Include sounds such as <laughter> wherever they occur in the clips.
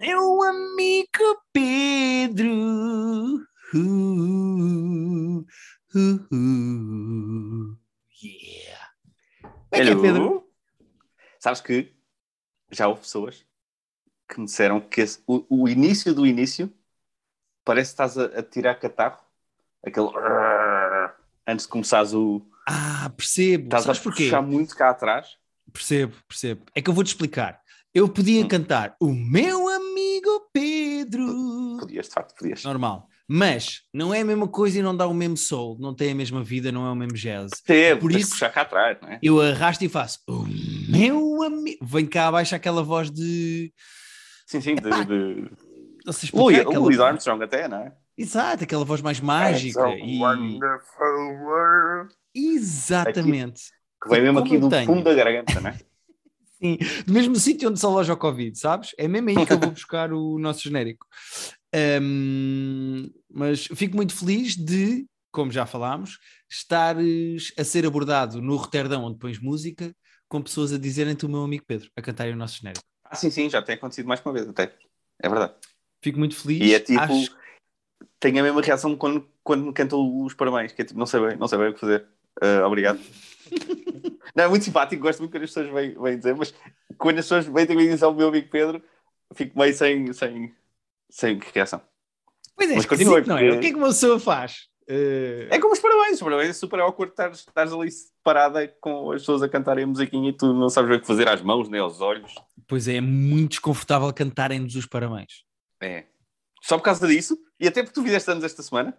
Meu amigo Pedro. Uh, uh, uh, yeah. Como é que é. Pedro? Sabes que já houve pessoas que me disseram que esse- o, o início do início parece que estás a, a tirar catarro, aquele antes de começares o. Ah, percebo. Estás Sabes a porquê? puxar muito cá atrás. Percebo, percebo. É que eu vou-te explicar. Eu podia Hum. cantar o meu amigo Pedro. Podias, de facto, podias. Normal. Mas não é a mesma coisa e não dá o mesmo soul, não tem a mesma vida, não é o mesmo jazz. Teve, Por isso- puxar cá atrás, não é? Eu arrasto e faço o meu amigo. Vem cá abaixo aquela voz de. Sim, sim, de. de... Louis, aquela- Louis Armstrong até, não é? Exato, aquela voz mais mágica. E... wonderful world. Exatamente. Que vem mesmo aqui do tenho. fundo da garganta, não é? Sim, do mesmo sítio onde se aloja o Covid, sabes? É mesmo aí que eu vou buscar o nosso genérico. Ahm, mas fico muito feliz de, como já falámos, estares a ser abordado no Roterdão, onde pões música, com pessoas a dizerem-te o meu amigo Pedro, a cantarem o nosso genérico. Ah, sim, sim, já tem acontecido mais que uma vez, até. É verdade. Fico muito feliz. E é tipo. Acho- Tenho a mesma reação quando, quando me cantam os parabéns, que é tipo, não sei bem, não sei bem o que fazer. Ah, obrigado. <laughs> não, é muito simpático, gosto muito quando as pessoas vêm, vêm dizer, mas quando as pessoas vêm que dizer ao meu amigo Pedro, fico meio sem, sem, sem reação. Pois é, Mas continua, não é? O que é que uma pessoa faz? Eh, É como os parabéns, os parabéns é super awkward estares, estares ali parada com as pessoas a cantarem a musiquinha e tu não sabes o que fazer às mãos nem aos olhos. Pois é, é muito desconfortável cantarem-nos os parabéns. É. Só por causa disso, e até porque tu fizeste anos esta semana,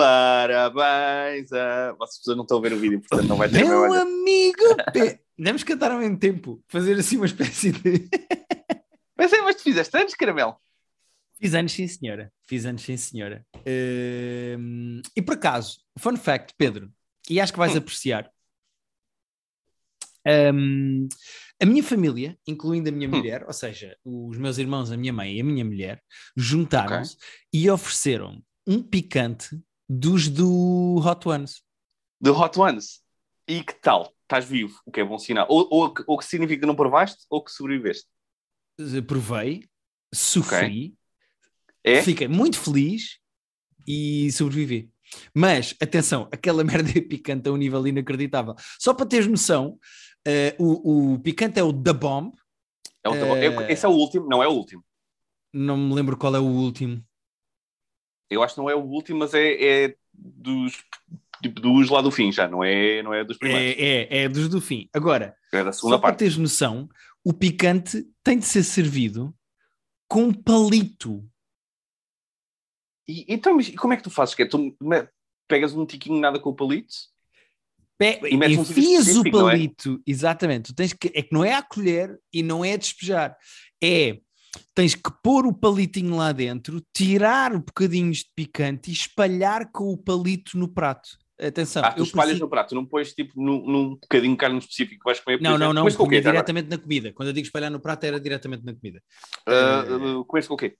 parabéns a. Vocês pessoas não estão a ver o vídeo, portanto não vai ter Meu amigo <laughs> Pedro. Devemos cantar ao mesmo tempo, fazer assim uma espécie de. <laughs> Mas é, mas tu fizeste anos, caramelo. Fiz anos, sim, senhora. Fiz anos, sim, senhora. Hum, e por acaso, fun fact, Pedro, e acho que vais Hum. apreciar. Hum, a minha família, incluindo a minha Hum. mulher, ou seja, os meus irmãos, a minha mãe e a minha mulher, juntaram-se e ofereceram um picante dos do Hot Ones. The Hot Ones. E que tal? Estás vivo, o que é bom sinal. Ou, ou, que- ou que significa que não provaste ou que sobreviveste. Eh, Provei, sofri, É? fiquei muito feliz e sobrevivi. Mas, atenção, aquela <laughs> merda é picante a um nível inacreditável. Só para teres noção, eh, o, o picante é o The Bomb, É o Eh, é- Esse é o último, não é o último. não me lembro qual é o último. Eu acho que não é o último, mas é, é dos, tipo, dos lá do fim já, não é, não é dos primeiros. É, é, é dos do fim. Agora, É, da só segunda para parte. teres noção, o picante tem de ser servido com um palito. E, então, mas como é que tu fazes? Que é, tu pegas um tiquinho nada com o palito? Pe- E metes enfias o específico, não é? palito, exatamente. Tu tens que, é que não é a colher e não é a despejar. É tens que pôr o palitinho lá dentro, tirar um bocadinhos de picante e espalhar com o palito no prato. Atenção, ah, tu eu espalhas no prato, não pões tipo num, num bocadinho de carne específico que vais comer. Não, não, não, Comes com já agora? diretamente na comida. Quando eu digo espalhar no prato, era diretamente na comida. Ah, ah, comes com o quê?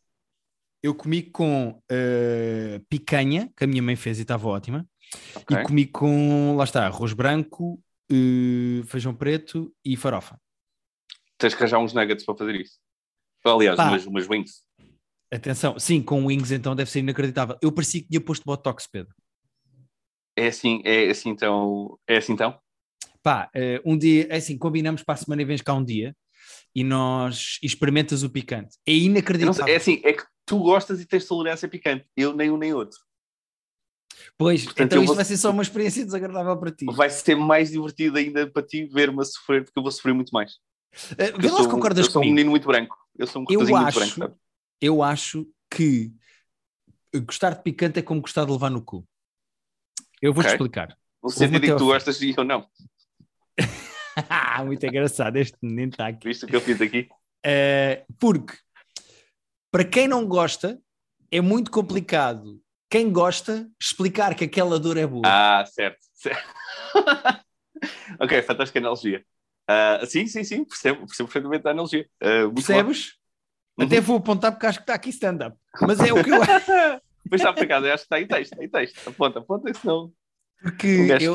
Eu comi com eh, picanha, que a minha mãe fez e estava ótima, Ok. e comi com, lá está, arroz branco, eh, feijão preto e farofa. Tens que arranjar uns nuggets para fazer isso. Aliás, Pá. umas, umas wings. Atenção, sim, com wings então deve ser inacreditável. Eu parecia que tinha posto botox, Pedro. É assim, é assim então. É assim então? Pá, eh, um dia, é assim, combinamos para a semana e vens cá um dia e nós experimentas o picante. É sei, inacreditável. é assim, é que tu gostas e tens tolerância picante. Eu nem um nem outro. Pois, Portanto, então isto vou- vai ser só uma experiência desagradável para ti. Vai ser mais divertido ainda para ti ver-me a sofrer, porque eu vou sofrer muito mais. Porque Vê eu lá se concordas eu sou um menino muito branco. Eu sou um Eu rapazinho muito acho- branco? Eu acho que gostar de picante é como gostar de levar no cu. Eu vou-te Ok. explicar. Em até que tu gostas e eu não. <laughs> Muito engraçado, este menino está aqui. Visto o que eu fiz aqui? <laughs> Eh, porque para quem não gosta, é muito complicado. Quem gosta, explicar que aquela dor é boa. Ah, certo. certo. <laughs> ok, fantástica analogia. Ah, sim, sim, sim, percebo, percebo perfeitamente a analogia. Muito Percebes? bom. Até Uhum. vou apontar porque acho que está aqui stand-up. Mas é o que eu acho. <laughs> Depois está casa, acho que está em texto, está em texto. Aponta, aponta, senão Porque eu,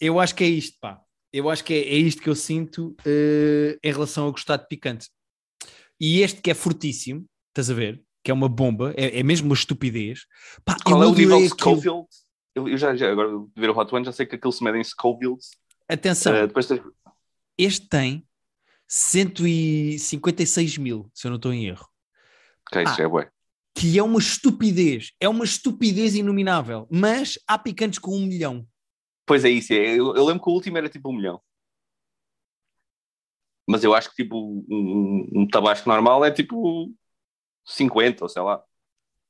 eu acho que é isto, pá. Eu acho que é, é isto que eu sinto eh, em relação a gostar de picante. E este que é fortíssimo, estás a ver? Que é uma bomba, é, é mesmo uma estupidez. Pá, Qual é o nível de. Schofield? Eu, eu já, já, agora, de ver o Hot One, já sei que aquilo se mede em Scoville. Atenção, Uh, depois tens... este tem 156 mil, se eu não estou em erro. Ok, isso Ah. já é bué. Que é uma estupidez, é uma estupidez inominável. Mas há picantes com um milhão. Pois é isso, é. Eu, eu lembro que o último era tipo um milhão. Mas eu acho que tipo um, um, tabasco normal é tipo 50, ou sei lá.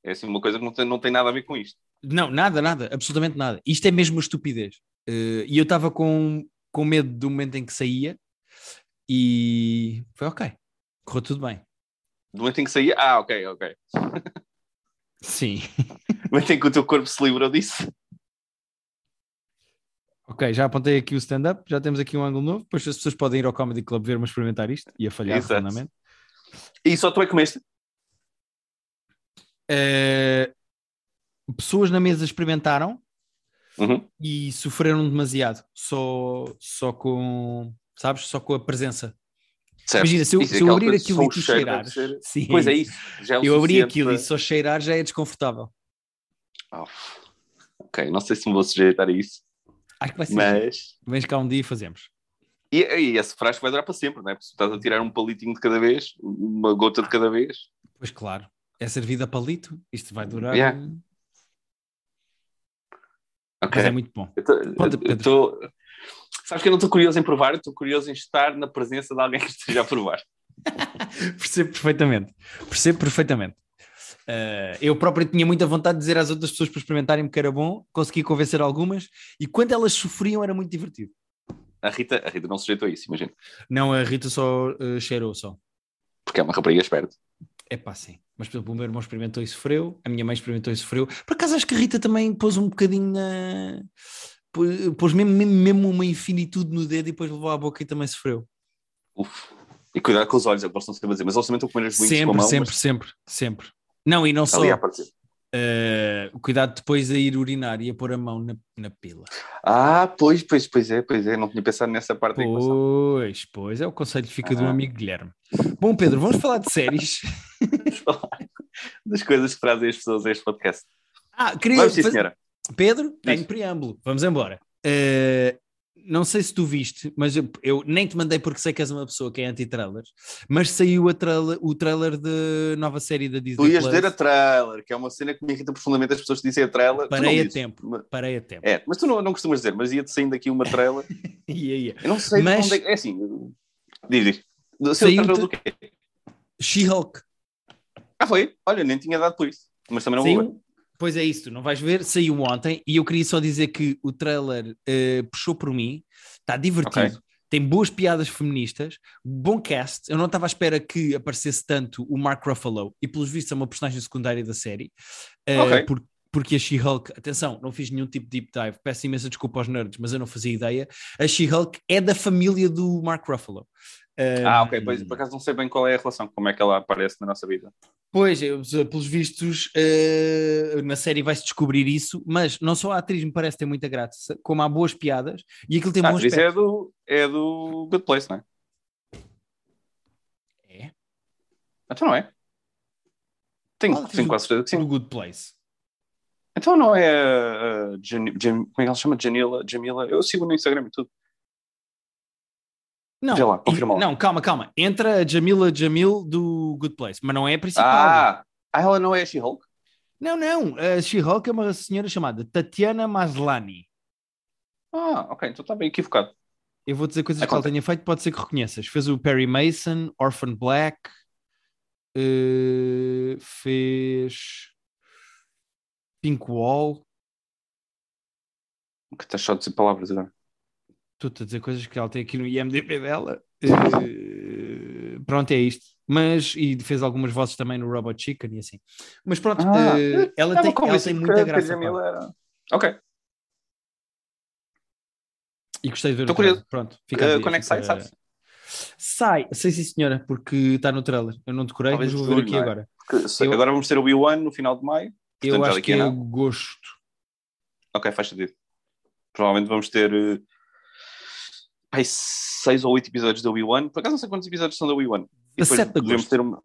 É assim uma coisa que não tem, não tem nada a ver com isto. Não, nada, nada, absolutamente nada. Isto é mesmo uma estupidez. Eh, e eu estava com, com medo do momento em que saía e foi ok. Correu tudo bem. Do momento em que saía, ah, ok, ok. Sim. <laughs> Do momento em que o teu corpo se livrou disso. Ok, já apontei aqui o stand-up, já temos aqui um ângulo novo. Depois as pessoas podem ir ao Comedy Club ver-me experimentar isto e a falhar Exato. redondamente. E só tu é que comeste? Eh, pessoas na mesa experimentaram Uhum. e sofreram demasiado só, só com, sabes, só com a presença. Certo. Imagina, se eu, é se eu aquela abrir aquilo e tu cheirares, ser- sim, Pois é isso. Já é eu abri suficiente aquilo para- e só cheirar já é desconfortável. Oh, ok, não sei se me vou sujeitar a isso, Acho que vai ser. mas. Vens cá um dia e fazemos. E, e esse frasco vai durar para sempre, não é? Porque se estás a tirar um palitinho de cada vez, uma gota de cada vez. Pois claro, é servido a palito, isto vai durar. Yeah. Ok. Mas é muito bom. Eu tô- Conta, eu Pedro. tô- Sabes que eu não estou curioso em provar, estou curioso em estar na presença de alguém que esteja a provar. <laughs> Percebo perfeitamente. Percebo perfeitamente. Eh, eu próprio tinha muita vontade de dizer às outras pessoas para experimentarem que era bom, consegui convencer algumas e quando elas sofriam era muito divertido. A Rita, a Rita não se sujeitou a isso, imagino. Não, a Rita só eh, cheirou só. Porque é uma rapariga esperta. É pá, sim. Mas por exemplo, o meu irmão experimentou e sofreu, a minha mãe experimentou e sofreu. Por acaso acho que a Rita também pôs um bocadinho na. pô- Pôs mesmo, mesmo, uma infinitude no dedo e depois levou à boca e também sofreu. Uf. E cuidado com os olhos, eu posso não sempre a dizer, mas eles também estão a comer os bolinhos com a Sempre, mão. sempre, sempre, sempre. Não, e não mas só. Eh, cuidado depois a ir urinar e a pôr a mão na, na pila. Ah, pois, pois, pois é, pois é. Não tinha pensado nessa parte. Pois, pois, é o conselho que fica do Ah. amigo Guilherme. Bom, Pedro, vamos falar de séries. Vamos falar das coisas que trazem as pessoas a este podcast. Ah, queria. Vamos, sim, senhora. Pedro, tenho preâmbulo. Vamos embora. Eh, não sei se tu viste, mas eu, eu nem te mandei porque sei que és uma pessoa que é anti-trailers, mas saiu a trailer- o trailer da nova série da Disney Tu ias Plus. dizer a trailer, que é uma cena que me irrita profundamente as pessoas que dizem a trailer. Parei a tempo. mas- Parei a tempo. É, mas tu não, não costumas dizer, mas ia-te saindo aqui uma trailer. <laughs> Ia, ia. Eu não sei de Mas- onde é que. É assim. Diz, diz. Saiu seu trailer do quê? She-Hulk. Ah, foi? Olha, nem tinha dado por isso. Mas também não. Saiu, pois é isso, não vais ver, saiu ontem e eu queria só dizer que o trailer eh, puxou por mim, está divertido, Ok. tem boas piadas feministas, bom cast, eu não estava à espera que aparecesse tanto o Mark Ruffalo e pelos vistos é uma personagem secundária da série, eh, Ok. por- porque a She-Hulk, atenção, não fiz nenhum tipo de deep dive, peço imensa desculpa aos nerds, mas eu não fazia ideia, a She-Hulk é da família do Mark Ruffalo. Ah, ok. Pois, por acaso não sei bem qual é a relação, como é que ela aparece na nossa vida. Pois, eu, pelos vistos, eh, na série vai-se descobrir isso, mas não só a atriz me parece ter muita graça, como há boas piadas e aquilo tem Ah, isso aspecto. é do, é do Good Place, não é? É? Então não é? Tenho, que tenho quase certeza que Do sim. Good Place. Então não é Jani- Jam- como é que ela se chama? Janila, Jamila? Eu sigo no Instagram e tudo. Não, Vê lá, confirma lá. não, calma, calma. Entra a Jamila Jamil do Good Place, mas não é a principal. Ah, ah, ela não é a She-Hulk? Não, não. A She-Hulk é uma senhora chamada Tatiana Maslany. Ah, ok, então está bem equivocado. Eu vou dizer coisas Ah, que ela tenha feito, pode ser que reconheças. Fez o Perry Mason, Orphan Black, eh, fez Pink Wall. Que estás só a dizer palavras agora. Estou-te a dizer coisas que ela tem aqui no IMDB dela. Eh, pronto, é isto. Mas, e fez algumas vozes também no Robot Chicken e assim. Mas pronto, Ah, eh, ela, tem, ela tem muita graça. Ok. E gostei de ver Estou curioso. Pronto, fica Uh, quando é que sai, sabes? Sai, sei sim senhora, porque está no trailer. Eu não decorei, Talvez mas vou ver aqui é? agora. Porque se- Eu- Agora vamos ter o Wii One no final de maio. Eu Portanto, já acho que é nada. agosto. Ok, faz sentido. Provavelmente vamos ter eh, ai, seis ou oito episódios da Wii One. Por acaso não sei quantos episódios são da Wii One. E depois 17 de podemos agosto. ter uma...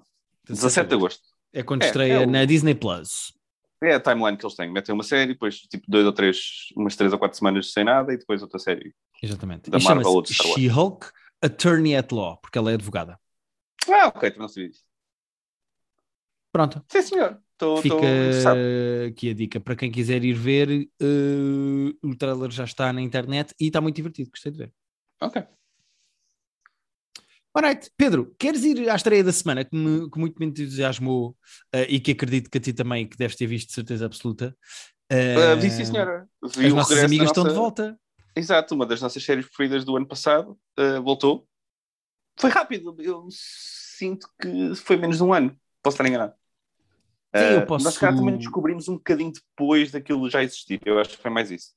17 de agosto. É quando É, estreia é o- na Disney Plus. É a timeline que eles têm. Metem uma série, depois tipo dois ou três, umas três ou quatro semanas sem nada e depois outra série. Exatamente. Da e Marvel ou de Star Wars. She-Hulk Attorney at Law, porque ela é advogada. Ah, ok, também não sabia disso. Pronto. Sim, senhor. Tô, Fica tô, aqui a dica para quem quiser ir ver. eh, o trailer já está na internet e está muito divertido. Gostei de ver. Ok. Alright, Pedro, queres ir à estreia da semana que, me, que muito me entusiasmou eh, e que acredito que a ti também que deves ter visto de certeza absoluta? Eh, Ah, vi sim, senhora. Vi As o nossas amigas estão de nossa- volta. Exato, uma das nossas séries preferidas do ano passado ah, voltou. Foi rápido, eu sinto que foi menos de um ano. Posso estar enganado. Sim, eu posso- Nós, cá, também descobrimos um bocadinho depois daquilo já existir. Eu acho que foi mais isso.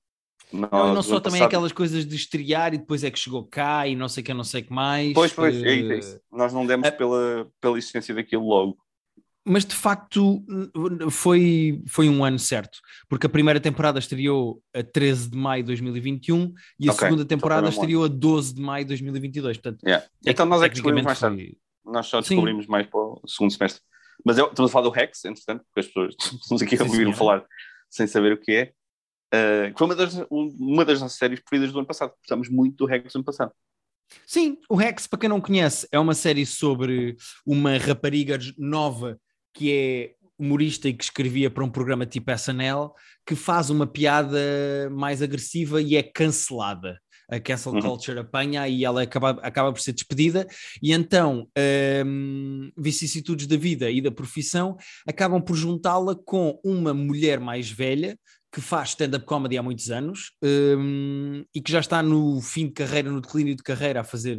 Nós, Não, não só também passado- aquelas coisas de estrear e depois é que chegou cá e não sei o que, não sei o que mais. Pois, pois, é eh, isso, é isso. Nós não demos pela, pela existência daquilo logo. Mas de facto foi, foi um ano certo, porque a primeira temporada estreou a 13 de maio de 2021 e a Ok, segunda temporada estreou a 12 de maio de 2022. Portanto, Yeah. tec- Então nós é que descobrimos mais tarde. foi- Nós só Sim. descobrimos mais para o segundo semestre. Mas eu, estamos a falar do Rex, entretanto, porque as pessoas <laughs> estamos aqui a Sim, ouvir falar sem saber o que é. Uh, que foi uma das, uma das nossas séries preferidas do ano passado. Gostamos muito do Rex do ano passado. Sim, o Rex, para quem não conhece, é uma série sobre uma rapariga nova que é humorista e que escrevia para um programa tipo SNL, que faz uma piada mais agressiva e é cancelada. A cancel Uhum. culture apanha e ela acaba, acaba por ser despedida, e então hum, vicissitudes da vida e da profissão acabam por juntá-la com uma mulher mais velha que faz stand-up comedy há muitos anos hum, e que já está no fim de carreira, no declínio de carreira, a fazer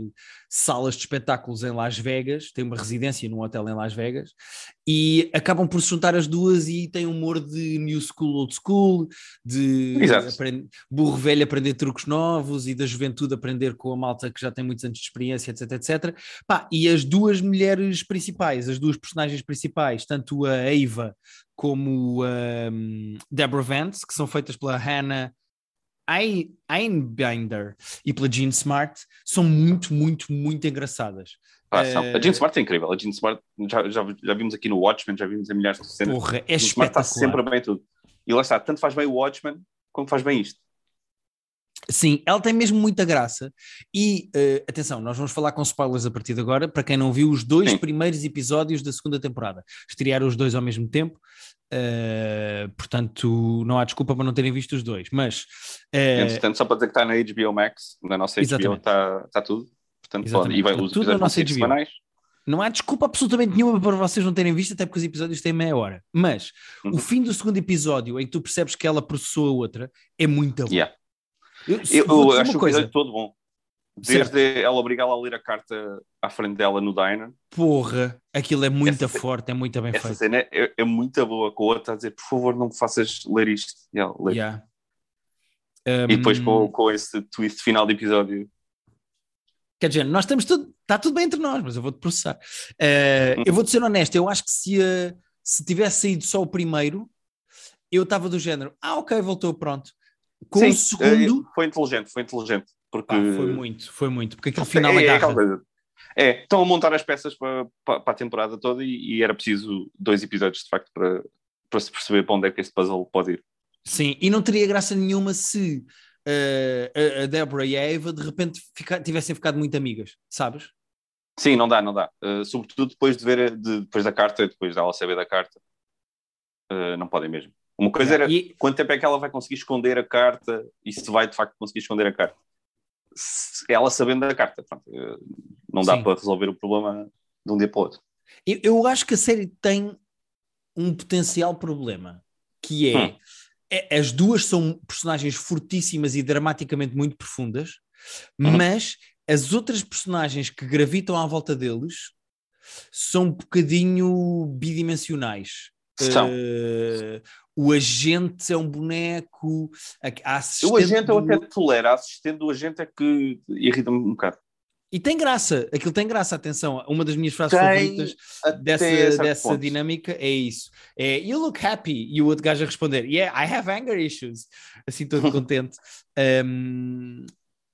salas de espetáculos em Las Vegas, tem uma residência num hotel em Las Vegas, e acabam por se juntar as duas e tem humor de new school, old school, de Exato. aprend- burro velho aprender truques novos e da juventude aprender com a malta que já tem muitos anos de experiência, etc, etc. Pá, e as duas mulheres principais, as duas personagens principais, tanto a Ava como a um, Deborah Vance, que são feitas pela Hannah Ein- Einbinder e pela Jean Smart, são muito, muito, muito engraçadas. Ah. Eh, A Jean Smart é incrível. A Jean Smart já, já, já vimos aqui no Watchmen, já vimos em milhares de cenas. Porra, é Smart está sempre bem em tudo. E lá está, tanto faz bem o Watchmen como faz bem isto. Sim, ela tem mesmo muita graça. E eh, atenção, nós vamos falar com spoilers a partir de agora. Para quem não viu os dois Sim. primeiros episódios da segunda temporada, estrearam os dois ao mesmo tempo. eh, portanto, não há desculpa para não terem visto os dois. Mas eh, Entretanto, só para dizer que está na HBO Max, na nossa HBO está, está tudo. Portanto, pode, e vai, os tudo na nossa semanais. não há desculpa absolutamente nenhuma para vocês não terem visto, até porque os episódios têm meia hora. Mas Uhum. o fim do segundo episódio, em que tu percebes que ela processou a outra, é muito bom. Yeah. Eu, Eu, eu acho uma o coisa, episódio todo bom. Desde ela obrigá-la a ler a carta à frente dela no diner. porra, aquilo é muito Essa- forte, é muito bem Essa feito. cena é, é muito boa. Com a outra a dizer, por favor, não me faças ler isto. E, ela lê. Yeah. E depois Um, com, com esse twist final de episódio. Quer dizer, nós estamos tudo, está tudo bem entre nós, mas eu vou-te processar. Hum. eu vou-te ser honesto, eu acho que se, eh, se tivesse saído só o primeiro, eu estava do género, ah, ok, voltou, pronto. Com Sim, o segundo, eh, foi inteligente, foi inteligente. Porque pá, foi muito, foi muito, porque aquele final é, é agarra. coisa. É, estão a montar as peças para, para, para a temporada toda e, e era preciso dois episódios de facto para, para se perceber para onde é que este puzzle pode ir. Sim, e não teria graça nenhuma se eh, a, a Deborah e a Eva de repente fica- tivessem ficado muito amigas, sabes? Sim, não dá, não dá. Uh, sobretudo depois de ver de- depois da carta, depois dela saber da carta. Uh, não podem mesmo. Uma coisa era E- quanto tempo é que ela vai conseguir esconder a carta e se vai de facto conseguir esconder a carta. Se- ela sabendo da carta, pronto, uh, não dá Sim. para resolver o problema de um dia para o outro. Eu, eu acho que a série tem um potencial problema, que é, Hum. É- as duas são personagens fortíssimas e dramaticamente muito profundas, Uhum. mas as outras personagens que gravitam à volta deles são um bocadinho bidimensionais. São. Eh, o agente é um boneco, a, a O agente eu do- até tolero, a assistente do agente é que irrita-me um bocado. E tem graça, aquilo tem graça, atenção. Uma das minhas frases Tem favoritas até dessa, dessa ponto. dinâmica é isso. É you look happy e o outro gajo a responder yeah, I have anger issues. Assim todo <laughs> contente. Um,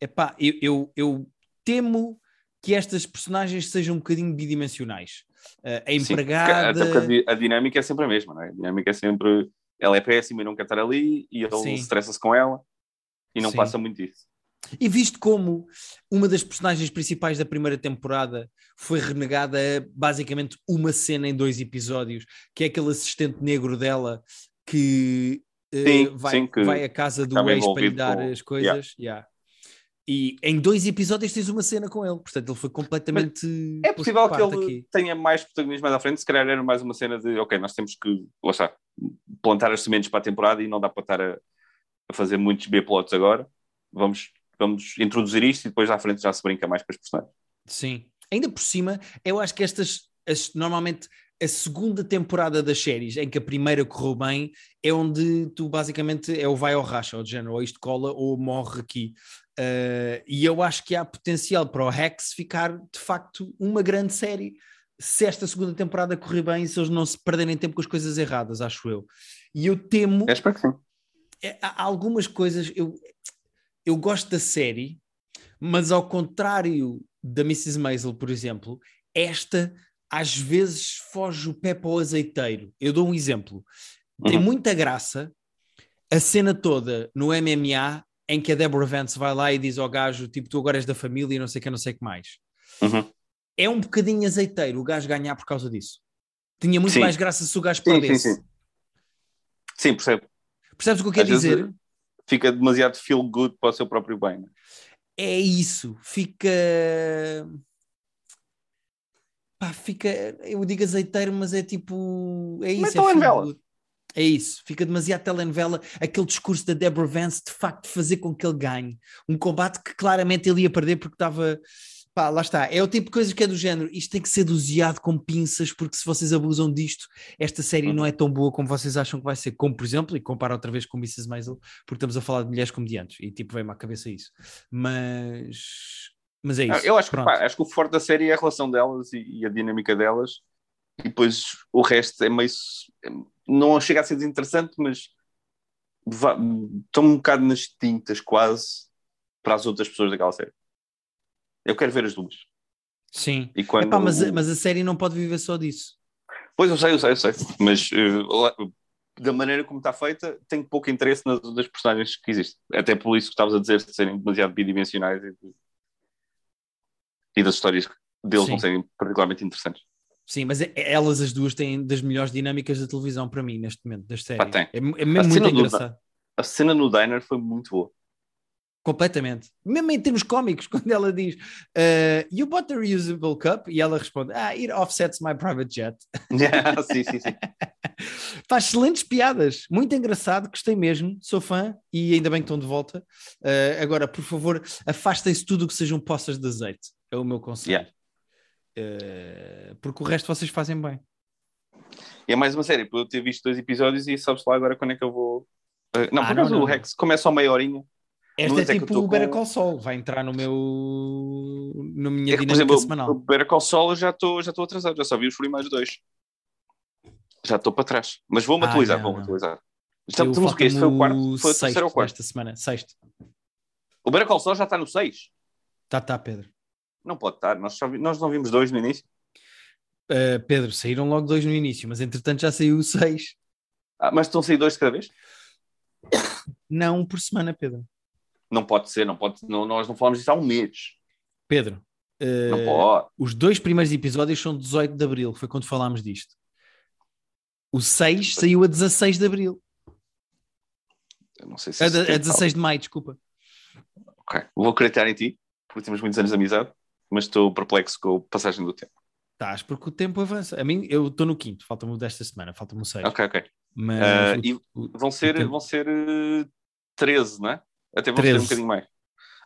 epá, eu, eu, eu temo que estas personagens sejam um bocadinho bidimensionais. Uh, a Sim, empregada. porque a, di- a dinâmica é sempre a mesma, não é? A dinâmica é sempre. Ela é péssima e não quer estar ali, e ele estressa-se com ela, e não Sim. passa muito disso. E visto como uma das personagens principais da primeira temporada foi renegada a basicamente uma cena em dois episódios, que é aquele assistente negro dela que, eh, Sim, vai, sim, que vai à casa do ex para lhe dar com- as coisas. yeah. E em dois episódios tens uma cena com ele, portanto ele foi completamente. É posto possível que ele aqui. tenha mais protagonismo mais à frente, se calhar era mais uma cena de ok, nós temos que está, plantar as sementes para a temporada e não dá para estar a, a fazer muitos B-plots agora. Vamos, vamos introduzir isto e depois à frente já se brinca mais com as personagens. Sim. Ainda por cima, eu acho que estas, as- normalmente, a segunda temporada das séries, em que a primeira correu bem, é onde tu basicamente é o vai ao racha, ou de género, ou isto cola ou morre aqui. Uh, e eu acho que há potencial para o Rex ficar de facto uma grande série se esta segunda temporada correr bem e se eles não se perderem tempo com as coisas erradas, acho eu. E eu temo Eu espero que sim. é, há algumas coisas eu, eu gosto da série, mas ao contrário da Mrs. Maisel, por exemplo, esta às vezes foge o pé para o azeiteiro. Eu dou um exemplo. Tem Uhum. muita graça a cena toda no MMA em que a Deborah Vance vai lá e diz ao gajo, tipo, tu agora és da família e não sei o que, não sei o que mais. Uhum. É um bocadinho azeiteiro o gajo ganhar por causa disso. Tinha muito Sim. mais graça se o gajo Sim, sim, perdesse. sim. Sim, percebo. Percebes o que eu quero Às vezes, dizer? Fica demasiado feel good para o seu próprio bem. não é? isso, fica. Pá, fica. Eu digo azeiteiro, mas é tipo. É isso. Mas é, telenovela. é isso, fica demasiado telenovela. Aquele discurso da Deborah Vance de facto fazer com que ele ganhe. Um combate que claramente ele ia perder porque estava. Pá, lá está. É o tipo de coisa que é do género. Isto tem que ser doseado com pinças, porque se vocês abusam disto, esta série Uhum. não é tão boa como vocês acham que vai ser. Como, por exemplo, e comparo outra vez com Mrs. Maisel, porque estamos a falar de mulheres comediantes e tipo, vem-me à cabeça isso. Mas. Mas é isso. Eu acho que, pá, acho que o forte da série é a relação delas e, e a dinâmica delas, e depois o resto é meio. Não chega a ser desinteressante, mas estão um bocado nas tintas quase para as outras pessoas daquela série. Eu quero ver as duas. Sim. E quando... Epá, mas, a- mas a série não pode viver só disso. Pois eu sei, eu sei, eu sei. Mas lá- da maneira como está feita, tenho pouco interesse nas outras personagens que existem. Até por isso que estavas a dizer de serem demasiado bidimensionais e, e das histórias deles Sim. não serem particularmente interessantes. Sim, mas elas as duas têm das melhores dinâmicas da televisão para mim neste momento, das séries. tem. É, é mesmo muito engraçado. A cena no diner foi muito boa. Completamente. Mesmo em termos cómicos, <laughs> quando ela diz uh, You bought a reusable cup? E ela responde Ah, it offsets my private jet. sim, sim, sim. <laughs> Faz excelentes piadas, muito engraçado, gostei mesmo, sou fã e ainda bem que estão de volta. Uh, agora, por favor, afastem-se tudo o que sejam poças de azeite, é o meu conselho. Uh, porque o resto vocês fazem bem. E é mais uma série, por eu ter visto dois episódios e sabes lá agora quando é que eu vou. Eh, não, Ah, por não, acaso não, o não. Rex começa a meia horinha. Esta é é tipo o Better Call Saul, vai entrar no meu na minha É que, dinâmica exemplo, o semanal. Better Call Saul eu já estou já atrasado, já só vi os primeiros dois. Já estou para trás. Mas vou-me Ah, atualizar, vou-me atualizar. Estamos, estamos o quê? Este foi o quarto? Foi o terceiro ou quarto? desta semana, sexto. O Better Call Saul já está no 6? Tá, tá, Pedro. Não pode estar, nós, vi- nós não vimos dois no início. Uh, Pedro, saíram logo dois no início, mas entretanto já saiu o seis. Ah, mas estão a sair dois de cada vez? Não um por semana, Pedro. Não pode ser, não pode, não, nós não falamos disso há um mês. Pedro, uh, os dois primeiros episódios são 18 de Abril, foi quando falámos disto. O 6 saiu a 16 de Abril. Eu não sei se A, a 16 de Maio, desculpa. Ok. Vou acreditar em ti, porque temos muitos anos de amizade, mas estou perplexo com a passagem do tempo. Estás, porque o tempo avança. A mim, eu estou no quinto, falta-me o desta semana, falta-me o 6. Ok, ok. Mas Ah, o- e vão ser, tempo- vão ser eh, 13, não é? Até ser 13. um bocadinho mais.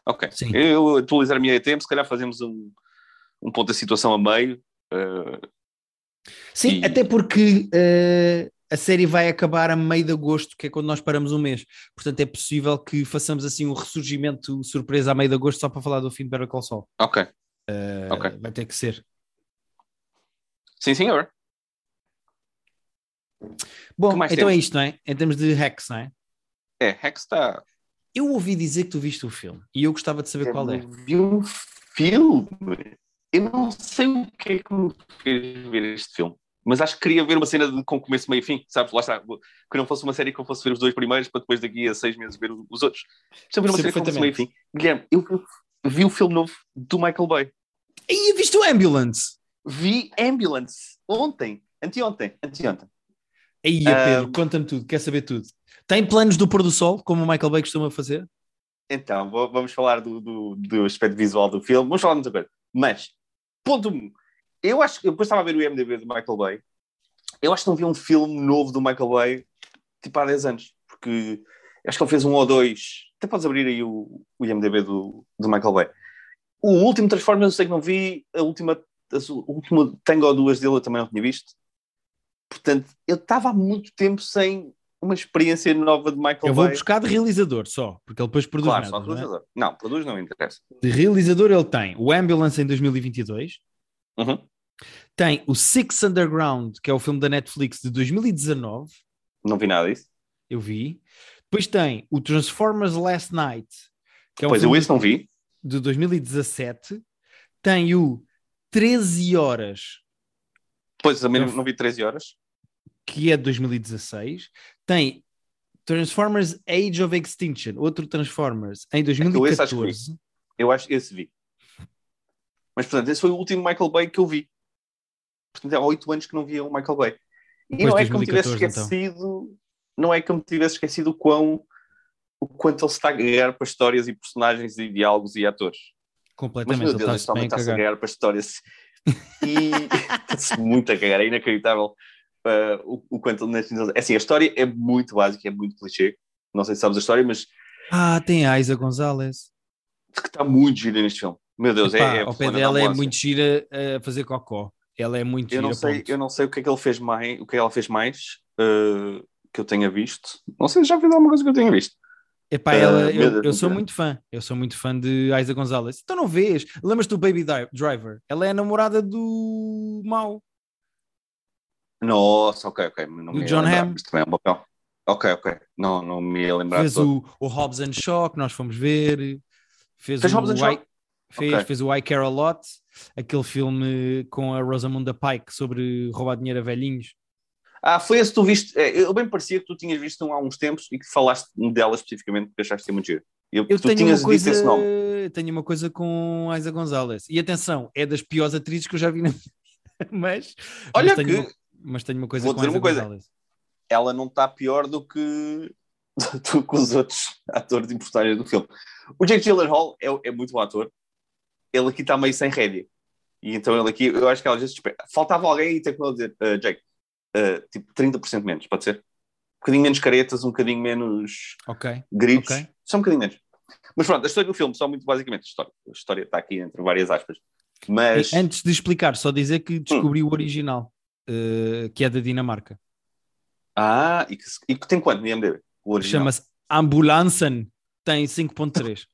Ok. Sim. Eu atualizar a minha tempo, se calhar fazemos um, um ponto da situação a meio. eh, Sim, E- até porque eh, a série vai acabar a meio de agosto, que é quando nós paramos um mês. Portanto, é possível que façamos assim um ressurgimento surpresa a meio de agosto só para falar do fim de Better Call Saul. ok. Eh, Ok. Vai ter que ser. Sim, senhor. Bom, então é isto, não é? Em termos de hacks, não é? É, Rex está. Eu ouvi dizer que tu viste o filme e eu gostava de saber qual é. Vi um filme. eu não sei o que é que me fez ver este filme, mas acho que queria ver uma cena de, com começo, meio e fim, sabes? Lá está, que não fosse uma série que eu fosse ver os dois primeiros para depois daqui a seis meses ver os outros. Deixa ver uma série com começo, meio e fim. Guilherme, eu, eu vi o filme novo do Michael Bay. E viste o Ambulance? Vi Ambulance ontem, anteontem, anteontem. Aí, Pedro, um... conta-me tudo, quer saber tudo. Tem planos do pôr do sol, como o Michael Bay costuma fazer? Então, vamos falar do, do, do aspecto visual do filme, vamos falar de muita coisa. Mas, ponto 1. Um, eu acho que, depois estava a ver o IMDB do Michael Bay, eu acho que não vi um filme novo do Michael Bay, tipo há 10 anos, porque acho que ele fez um ou dois, até podes abrir aí o, o IMDB do, do Michael Bay. O último Transformers eu sei que não vi, a última, a última Tango ou duas dele eu também não tinha visto. Portanto, eu estava há muito tempo sem uma experiência nova de Michael Bay. Eu vou buscar de realizador só, porque ele depois produz claro, nada, só realizador. Não, é? não, produz não interessa. De realizador ele tem o Ambulance em 2022, uhum. tem o Six Underground, que é o filme da Netflix de 2019. Não vi nada disso. Eu vi. Depois tem o Transformers Last Night, que é um pois eu esse não vi. de 2017. Tem o 13 Horas. Pois também não vi 13 Horas que é de 2016. Tem Transformers Age of Extinction, outro Transformers, em 2014. Eu, acho, eu acho que esse vi. Mas, portanto, esse foi o último Michael Bay que eu vi. Portanto, há oito anos que não via o Michael Bay. E Depois não é que me tivesse então. esquecido, então. não é que me tivesse esquecido o quão o quanto ele se está a ganhar para histórias e personagens e diálogos e atores. Completamente. Mas, meu Deus, ele está-se a ganhar para histórias. E <laughs> está-se muito a cagar, é inacreditável uh, o, o quanto É assim, a história é muito básica, é muito clichê. Não sei se sabes a história, mas. Ah, tem a Isa Gonzalez. Que está muito gira neste filme. Meu Deus, Epá, é, é. Ao pé dela é muito gira a fazer cocó. Ela é muito eu gira. Não sei, eu não sei o que é que ele fez mais, o que é ela fez mais uh, que eu tenha visto. Não sei se já fez alguma coisa que eu tenha visto. Epá, ela, uh, eu, Deus, eu sou muito fã, eu sou muito fã de Isa Gonzalez. Então não vês? Lembras-te do Baby Driver? Ela é a namorada do Mau. Nossa, ok, ok. Não do John Hamm. Também é um papel. Ok, ok. Não, não me ia lembrar. Fez o, o Hobbs and Shaw, que nós fomos ver. Fez, fez o Hobbs and Shaw? Fez, okay. fez o I Care A Lot, aquele filme com a Rosamunda Pike sobre roubar dinheiro a velhinhos. Ah, foi esse que tu viste. É, eu bem parecia que tu tinhas visto há uns tempos e que falaste dela especificamente porque achaste muito giro. Eu, eu tu uma coisa, esse nome. Tenho uma coisa com Isa Gonzalez. E atenção, é das piores atrizes que eu já vi na <laughs> mas, Olha mas que uma, mas tenho uma coisa Vou dizer uma coisa. Gonzalez. Ela não está pior do que, <laughs> do que os outros atores personagens do filme. O Jake Gyllenhaal é, é muito bom ator. Ele aqui está meio sem rédea. E então ele aqui, eu acho que ela já faltava alguém e tem que dizer, uh, Jake, uh, tipo 30% menos, pode ser? Um bocadinho menos caretas, um bocadinho menos okay. gritos, okay. só um bocadinho menos. Mas pronto, a história do filme, só muito basicamente a história. A história está aqui entre várias aspas. Mas... Antes de explicar, só dizer que descobri hum. o original uh, que é da Dinamarca. Ah, e que, e que tem quanto no IMDb? Chama-se Ambulansen, tem 5.3.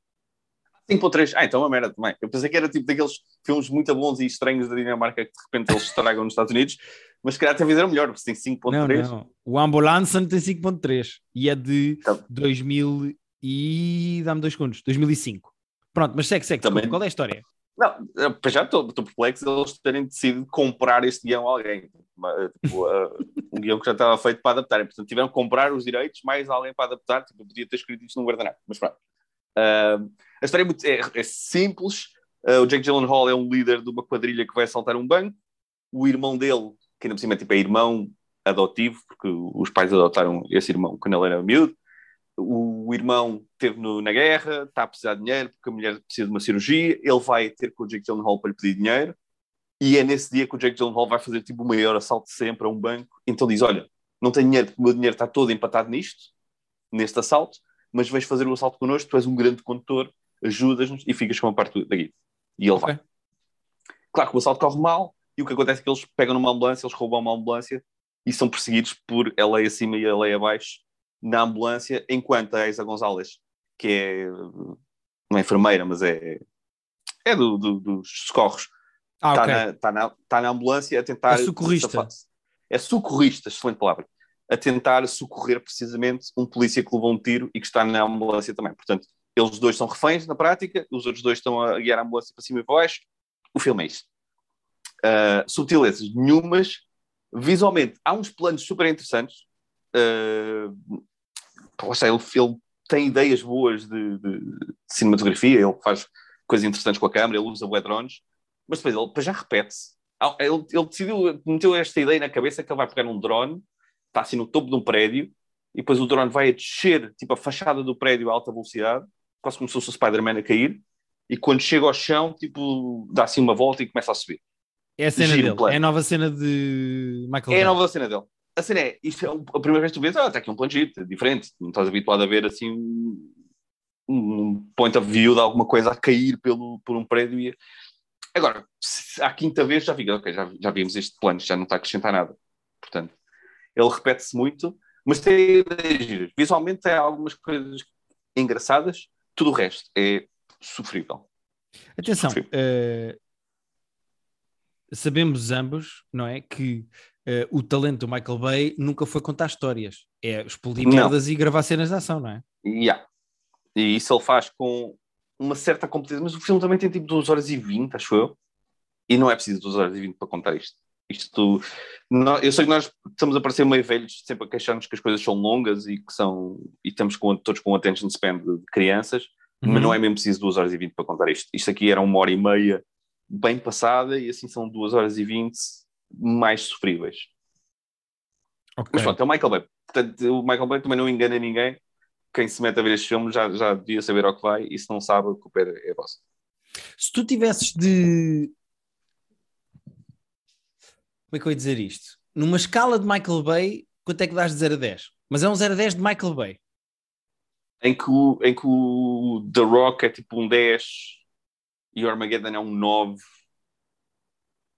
5.3, <laughs> ah, então é uma merda também. Eu pensei que era tipo daqueles filmes muito bons e estranhos da Dinamarca que de repente eles estragam nos Estados Unidos, mas se calhar até fizeram melhor, porque tem 5.3. Não, não. O Ambulansen tem 5.3 e é de então. 2000 e... dá-me dois segundos, 2005. Pronto, mas segue, segue. Também... Qual é a história? Não, já estou perplexo eles terem decidido comprar este guião a alguém. Tipo, uh, um guião que já estava feito para adaptar. E, portanto, tiveram que comprar os direitos, mais alguém para adaptar. Tipo, podia ter escrito isto num guardanapo, mas pronto. Uh, a história é, muito, é, é simples. Uh, o Jake Gyllenhaal é um líder de uma quadrilha que vai assaltar um banco. O irmão dele, que ainda por cima tipo, é irmão adotivo, porque os pais adotaram esse irmão quando ele era miúdo o irmão esteve no, na guerra, está a precisar de dinheiro porque a mulher precisa de uma cirurgia, ele vai ter com o Jake Gyllenhaal para lhe pedir dinheiro e é nesse dia que o Jake Gyllenhaal vai fazer tipo o maior assalto de sempre a um banco, então diz, olha, não tenho dinheiro porque o meu dinheiro está todo empatado nisto, neste assalto, mas vais fazer o assalto connosco, tu és um grande condutor, ajudas-nos e ficas com uma parte da guia. E ele okay. vai. Claro que o assalto corre mal e o que acontece é que eles pegam numa ambulância, eles roubam uma ambulância e são perseguidos por a lei acima e a lei abaixo na ambulância, enquanto a Isa Gonzalez, que é não é enfermeira, mas é, é do, do, dos socorros, está ah, okay. na, tá na, tá na ambulância a tentar. É socorrista. É socorrista, excelente palavra. A tentar socorrer precisamente um polícia que levou um tiro e que está na ambulância também. Portanto, eles dois são reféns na prática, os outros dois estão a guiar a ambulância para cima e para baixo, o filme é isto. Uh, subtilezas nenhumas. Visualmente, há uns planos super interessantes. Uh, lá ele, ele tem ideias boas de, de, de, cinematografia, ele faz coisas interessantes com a câmera, ele usa drones, mas depois ele depois já repete-se. Ele, ele, decidiu, meteu esta ideia na cabeça que ele vai pegar um drone, está assim no topo de um prédio, e depois o drone vai a descer, tipo a fachada do prédio a alta velocidade, quase como se fosse o Spider-Man a cair, e quando chega ao chão, tipo, dá assim uma volta e começa a subir. É a cena Giro dele, é a nova cena de Michael É a nova cena dele. A cena é, isto é a primeira vez que tu vês, ah, está aqui um plano giro, é diferente, não estás habituado a ver assim um point of view de alguma coisa a cair pelo, por um prédio e... Agora, à quinta vez já fica, ok, já, já vimos este plano, já não está a acrescentar nada. Portanto, ele repete-se muito, mas tem ideias. Visualmente tem algumas coisas engraçadas, tudo o resto é sofrível. Atenção, sofrível. Uh, sabemos ambos, não é, que uh, o talento do Michael Bay nunca foi contar histórias, é explodir merdas e gravar cenas de ação, não é? Yeah. E isso ele faz com uma certa competência, mas o filme também tem tipo 2 horas e 20, acho eu, e não é preciso 2 horas e 20 para contar isto. Isto, não, eu sei que nós estamos a parecer meio velhos, sempre a queixar-nos que as coisas são longas e que são, e estamos com, todos com attention span de crianças, uhum. mas não é mesmo preciso 2 horas e 20 para contar isto. Isto aqui era uma hora e meia bem passada e assim são 2 horas e 20 mais sofríveis. Okay. Mas pronto, é o Michael Bay. Portanto, o Michael Bay também não engana ninguém. Quem se mete a ver este filme já, já devia saber ao que vai e se não sabe, o que é, é vosso. Se tu tivesses de como é que eu ia dizer isto? Numa escala de Michael Bay, quanto é que dás de 0 a 10? Mas é um 0 a 10 de Michael Bay. Em que o, em que o The Rock é tipo um 10 e o Armageddon é um 9.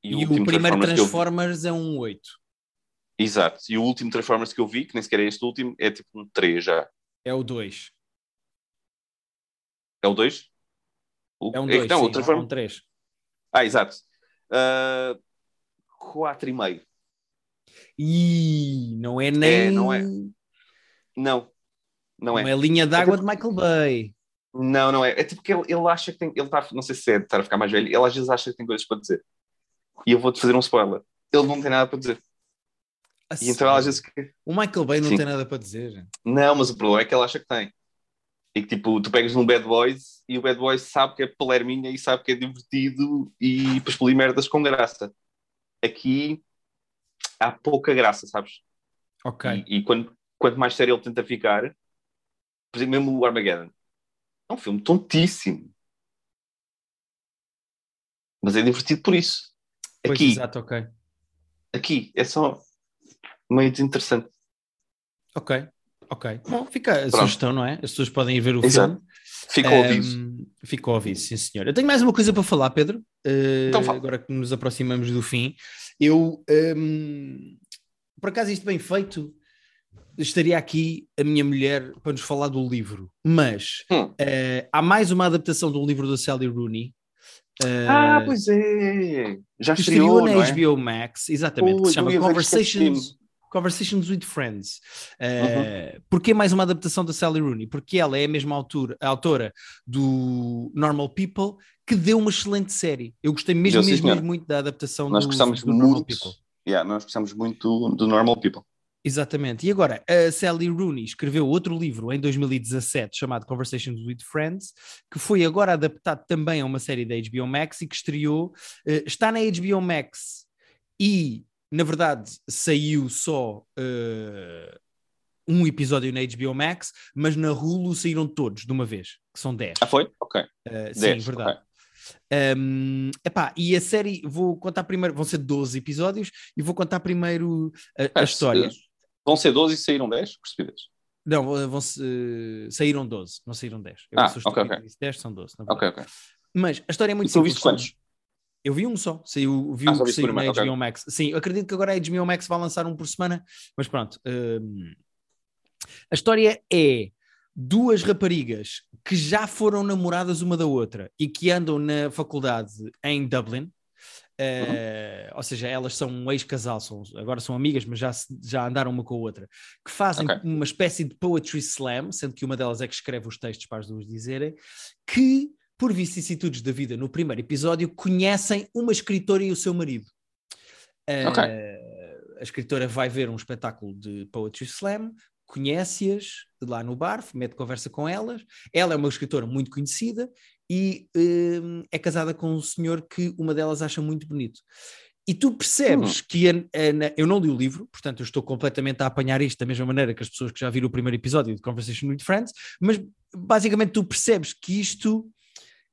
E, e o, o primeiro Transformers, Transformers é um 8. Exato. E o último Transformers que eu vi, que nem sequer é este último, é tipo um 3 já. É o 2. É o 2? É um 2, é, não, sim, o Transformers... é um 3. Ah, exato. Uh, 4,5. E não é nem. É, não é. Não. Não, é. não é. é linha d'água de Michael Bay. Não, não é. É tipo que ele, ele acha que tem. Ele está, não sei se é estar a ficar mais velho, ele às vezes acha que tem coisas para dizer. E eu vou-te fazer um spoiler. Ele não tem nada para dizer. e então às vezes. O Michael Bay não Sim. tem nada para dizer. Não, mas o problema é que ele acha que tem. E que tipo, tu pegas num Bad Boys e o Bad Boys sabe que é palerminha e sabe que é divertido e para expelir merdas com graça aqui há pouca graça, sabes? Ok. E, e quando, quanto mais sério ele tenta ficar, por exemplo, mesmo o Armageddon, é um filme tontíssimo. Mas é divertido por isso. Pois, aqui, exato, ok. Aqui é só meio desinteressante. Ok, ok. Bom, fica a Pronto. sugestão, não é? As pessoas podem ir ver o exato. filme. Ficou um, ao aviso. Ficou ao aviso, sim senhor. Eu tenho mais uma coisa para falar, Pedro. Uh, então fala. Agora que nos aproximamos do fim. Eu, um, por acaso isto bem feito, estaria aqui a minha mulher para nos falar do livro. Mas hum. uh, há mais uma adaptação um livro da Sally Rooney. Uh, ah, pois é! Já estreou, estreou na HBO Max, exatamente, que se chama Conversations Conversations with Friends. Uh, uhum. Porquê mais uma adaptação da Sally Rooney? Porque ela é a mesma autora, a autora do Normal People, que deu uma excelente série. Eu gostei mesmo, Eu, mesmo, mesmo muito da adaptação nós do, gostamos do Normal muito, People. Yeah, nós gostamos muito do, do Normal People. Exatamente. E agora, a Sally Rooney escreveu outro livro em 2017 chamado Conversations with Friends, que foi agora adaptado também a uma série da HBO Max e que estreou, uh, está na HBO Max e na verdade, saiu só uh, um episódio na HBO Max, mas na Hulu saíram todos de uma vez, que são 10. Ah, foi? Ok. Uh, sim, verdade. Okay. Um, epá, e a série, vou contar primeiro, vão ser 12 episódios e vou contar primeiro a, a história. Vão ser 12 e saíram 10? Percebidas? Não, vão uh, saíram 12, não saíram 10. Eu ah, ok, ok. 10 são 12. Ok, ok. Mas a história é muito simples. Tu viste quantos? Eu vi um só, saiu, vi ah, o que saiu na okay. HBO Max. Sim, acredito que agora a HBO Max vai lançar um por semana, mas pronto. Um, a história é duas raparigas que já foram namoradas uma da outra e que andam na faculdade em Dublin. Uh, uhum. Ou seja, elas são um ex-casal, agora são amigas, mas já, já andaram uma com a outra, que fazem okay. uma espécie de poetry slam, sendo que uma delas é que escreve os textos para as duas dizerem, que por vicissitudes da vida no primeiro episódio, conhecem uma escritora e o seu marido. Uh, a escritora vai ver um espetáculo de Poetry Slam, conhece-as lá no bar, mete conversa com elas. Ela é uma escritora muito conhecida e uh, é casada com um senhor que uma delas acha muito bonito. E tu percebes Hum. que a- a- eu não li o livro, portanto eu estou completamente a apanhar isto da mesma maneira que as pessoas que já viram o primeiro episódio de Conversation with Friends, mas basicamente tu percebes que isto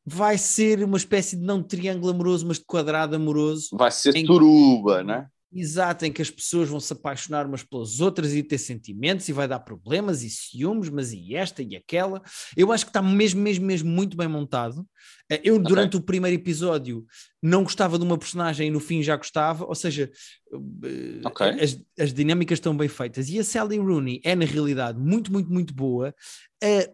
vai ser uma espécie de não de triângulo amoroso, mas de quadrado amoroso, Vai ser Em- turuba, né? Exato, em que as pessoas vão se apaixonar umas pelas outras e ter sentimentos e vai dar problemas e ciúmes, mas e esta e aquela. Eu acho que está mesmo, mesmo, mesmo muito bem montado. Eh, Eu, durante o primeiro episódio, não gostava de uma personagem e no fim já gostava, ou seja, eh, Ok. as, as dinâmicas estão bem feitas. E a Sally Rooney é, na realidade, muito, muito, muito boa a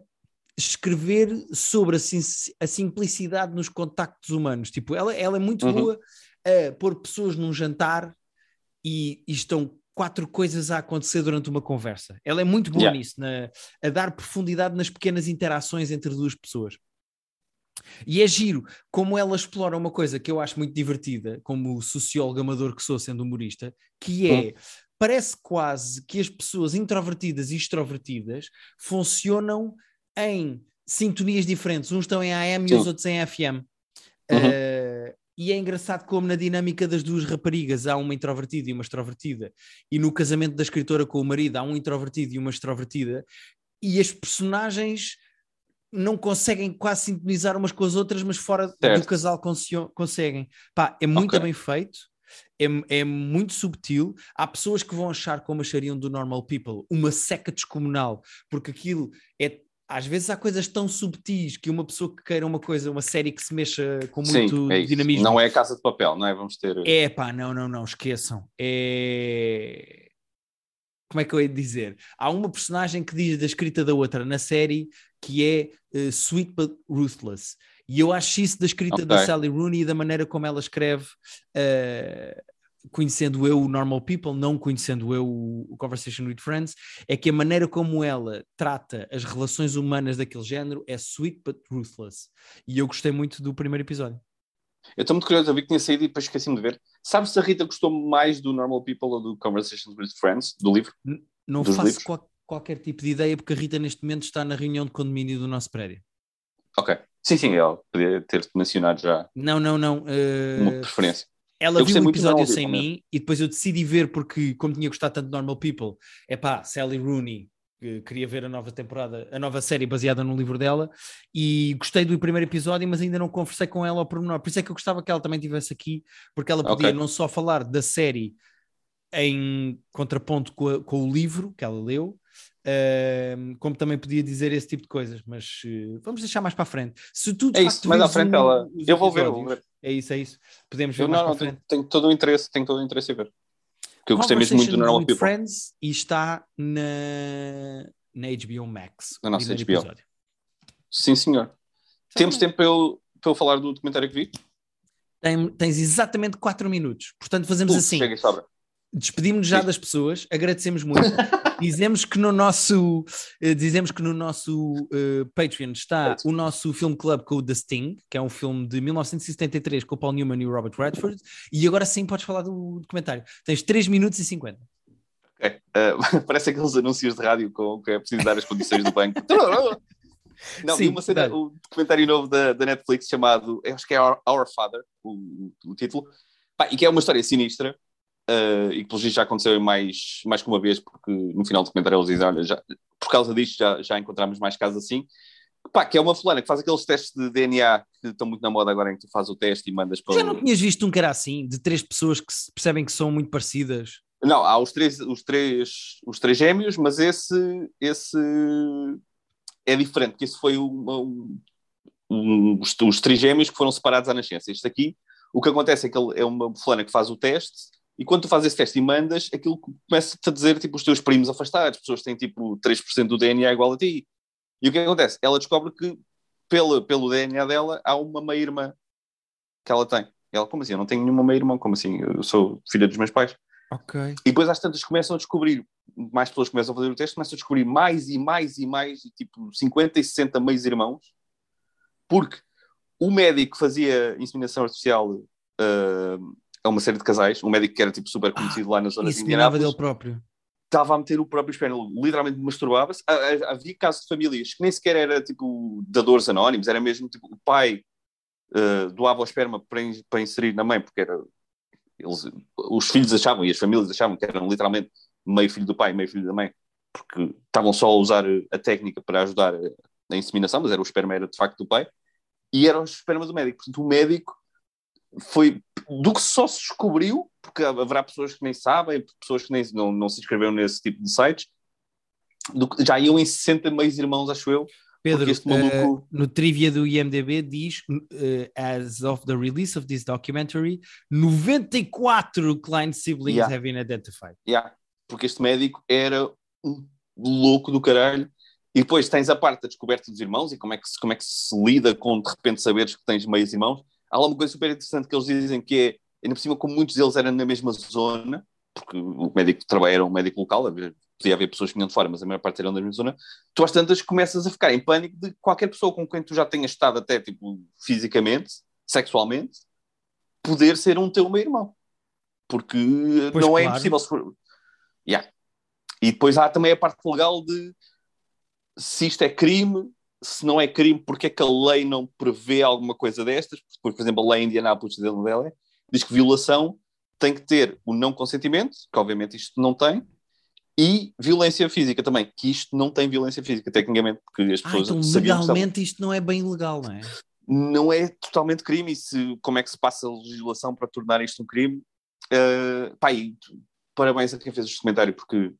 escrever sobre a, sim- a simplicidade nos contactos humanos. Tipo, ela, ela é muito Uhum. boa a pôr pessoas num jantar e, e estão quatro coisas a acontecer durante uma conversa. Ela é muito boa Yeah. nisso, na- a dar profundidade nas pequenas interações entre duas pessoas. E é giro como ela explora uma coisa que eu acho muito divertida, como sociólogo amador que sou, sendo humorista, que é, parece quase que as pessoas introvertidas e extrovertidas funcionam em sintonias diferentes. Uns estão em AM e Sim. os outros em FM. Uhum. Eh, e é engraçado como na dinâmica das duas raparigas há uma introvertida e uma extrovertida, e no casamento da escritora com o marido há um introvertido e uma extrovertida, e as personagens não conseguem quase sintonizar umas com as outras, mas fora Certo. do casal conseguem. Pá, é muito Ok. bem feito. É, é muito subtil. Há pessoas que vão achar, como achariam do Normal People, uma seca descomunal, porque aquilo é. Às vezes há coisas tão subtis que uma pessoa que queira uma coisa, uma série que se mexa com muito Sim, é dinamismo. Não é a casa de papel, não é? Vamos ter. É pá, não, não, não, esqueçam. É. Como é que eu ia dizer? Há uma personagem que diz da escrita da outra na série que é eh, sweet but ruthless. E eu acho isso da escrita da Ok. Sally Rooney e da maneira como ela escreve, eh, conhecendo eu o Normal People, não conhecendo eu o Conversation with Friends, é que a maneira como ela trata as relações humanas daquele género é sweet but ruthless. E eu gostei muito do primeiro episódio. Eu estou muito curioso, eu vi que tinha saído e depois esqueci-me de ver. Sabe se a Rita gostou mais do Normal People ou do Conversations with Friends, do livro? Não Dos faço qual- qualquer tipo de ideia, porque a Rita neste momento está na reunião de condomínio do nosso prédio. Ok. Sim, sim, ela podia ter mencionado já Não, não, não. eh, uma preferência. Ela Eu viu do episódio sem mim e depois eu decidi ver porque, como tinha gostado tanto de Normal People, é pá, Sally Rooney, que queria ver a nova temporada, a nova série baseada no livro dela e gostei do primeiro episódio, mas ainda não conversei com ela ao pormenor. Por isso é que eu gostava que ela também estivesse aqui, porque ela podia Ok. não só falar da série em contraponto com, a- com o livro que ela leu, ehm, como também podia dizer esse tipo de coisas, mas eh, vamos deixar mais para a frente. Se tu É isso, mais à frente o- ela. Eu vou ver, vou ver. É isso, é isso. Podemos ver Eu não, não, tenho, tenho todo o interesse, tenho todo o interesse em ver. Porque eu gostei mesmo muito do Normal People. Friends e está na, na HBO Max. Na nossa HBO. episódio. Sim, senhor. Temos tempo para eu, para eu falar do documentário que vi? Tem- tens exatamente 4 minutos. Portanto, fazemos Putz, assim: Chega e sobra. Despedimos-nos já das pessoas, agradecemos muito. <laughs> dizemos que no nosso, eh, dizemos que no nosso eh, Patreon está o nosso filme club com o The Sting, que é um filme de 1973 com o Paul Newman e o Robert Redford. E agora sim podes falar do documentário. Tens 3 minutos e 50. Ok. Uh, <laughs> parece aqueles anúncios de rádio com que é preciso dar as condições do banco. <laughs> Não, Sim, vi uma cena, dá-lhe. um documentário novo da, da Netflix chamado, acho que é Our, Our Father, o, o título, Pá, e que é uma história sinistra, uh, e que pelo já aconteceu mais, mais que uma vez, porque no final do documentário eles dizem, olha, já, por causa disto já, já encontramos mais casos assim, Pá, que é uma fulana que faz aqueles testes de DNA que estão muito na moda agora, em que tu fazes o teste e mandas para Já não tinhas visto um era assim, de três pessoas que se percebem que são muito parecidas? Não, há os três, os três, os três gêmeos, mas esse, esse é diferente, porque esse foi uma, um, um- os, os três gêmeos que foram separados à nascença. Este aqui, o que acontece é que ele é uma fulana que faz o teste, e quando tu fazes esse teste e mandas, aquilo começa-te a dizer, tipo, os teus primos afastados, pessoas que têm, tipo, 3% do DNA igual a ti. E o que é que acontece? Ela descobre que, pela, pelo DNA dela, há uma meia-irmã que ela tem. E ela, como assim? Eu não tenho nenhuma meia-irmã. Como assim? Eu sou filha dos meus pais. Ok. E depois às tantas começam a descobrir, mais pessoas começam a fazer o teste, começam a descobrir mais e mais e mais, e tipo 50 e 60 meios irmãos, porque o médico fazia inseminação artificial uh, a uma série de casais, um médico que era tipo super conhecido ah, lá na zona de Indianápolis. dele próprio. Estava a meter o próprio esperma, literalmente masturbava-se. Havia casos de famílias que nem sequer era tipo dadores anónimos, era mesmo tipo o pai uh, doava o esperma para, para inserir na mãe, porque era. Eles, os filhos achavam e as famílias achavam que eram literalmente meio filho do pai, meio filho da mãe, porque estavam só a usar a técnica para ajudar na inseminação, mas era o esperma era de facto do pai, e eram os espermas do médico. Portanto, o médico foi do que só se descobriu, porque haverá pessoas que nem sabem, pessoas que nem não, não se inscreveram nesse tipo de sites, do, já iam em 60 meios irmãos, acho eu. Pedro, maluco... uh, no trivia do IMDB diz, uh, as of the release of this documentary, 94 client siblings yeah. have been identified. Yeah. Porque este médico era um louco do caralho e depois tens a parte da descoberta dos irmãos e como é que se, como é que se lida com de repente saberes que tens meios irmãos. Há lá uma coisa super interessante que eles dizem que é, ainda por cima, como muitos deles eram na mesma zona, porque o médico trabalha era um médico local, podia haver pessoas que vinham de fora, mas a maior parte eram da mesma zona, tu às tantas começas a ficar em pânico de qualquer pessoa com quem tu já tenhas estado até tipo fisicamente, sexualmente, poder ser um teu meio-irmão. Porque pois não é claro. é impossível. Yeah. E depois há também a parte legal de se isto é crime, se não é crime, porque é que a lei não prevê alguma coisa destas? Porque, por exemplo, a lei Indianápolis de Dela diz que violação tem que ter o não consentimento, que obviamente isto não tem, e violência física também, que isto não tem violência física, tecnicamente, porque as pessoas ah, então, legalmente isto não é bem legal, não é? Não é totalmente crime, e se, como é que se passa a legislação para tornar isto um crime? Uh, pá, e, parabéns a quem fez este comentário, porque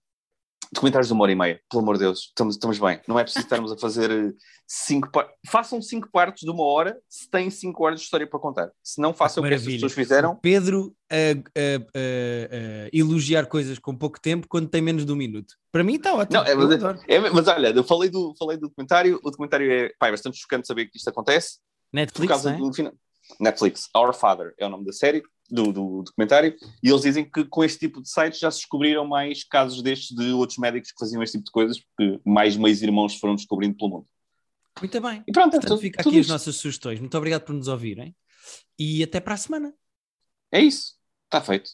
documentários de uma hora e meia, pelo amor de Deus, estamos, estamos bem. Não é preciso estarmos a fazer eh, cinco partes. Façam cinco partes de uma hora se têm cinco horas de história para contar. Se não façam o que as pessoas fizeram. Pedro a, a, a, a, elogiar coisas com pouco tempo quando tem menos de um minuto. Para mim está ótimo. Não, é, mas, é, mas, olha, eu falei do, falei do documentário. O documentário é, pá, é bastante chocante saber que isto acontece. Netflix, por causa é? do final. Netflix, Our Father é o nome da série do, do, documentário, e eles dizem que com este tipo de sites já se descobriram mais casos destes de outros médicos que faziam este tipo de coisas, porque mais meios irmãos foram descobrindo pelo mundo. Muito bem. E pronto, Portanto, fica aqui as nossas sugestões. Muito obrigado por nos ouvirem e até para a semana. É isso. Está feito.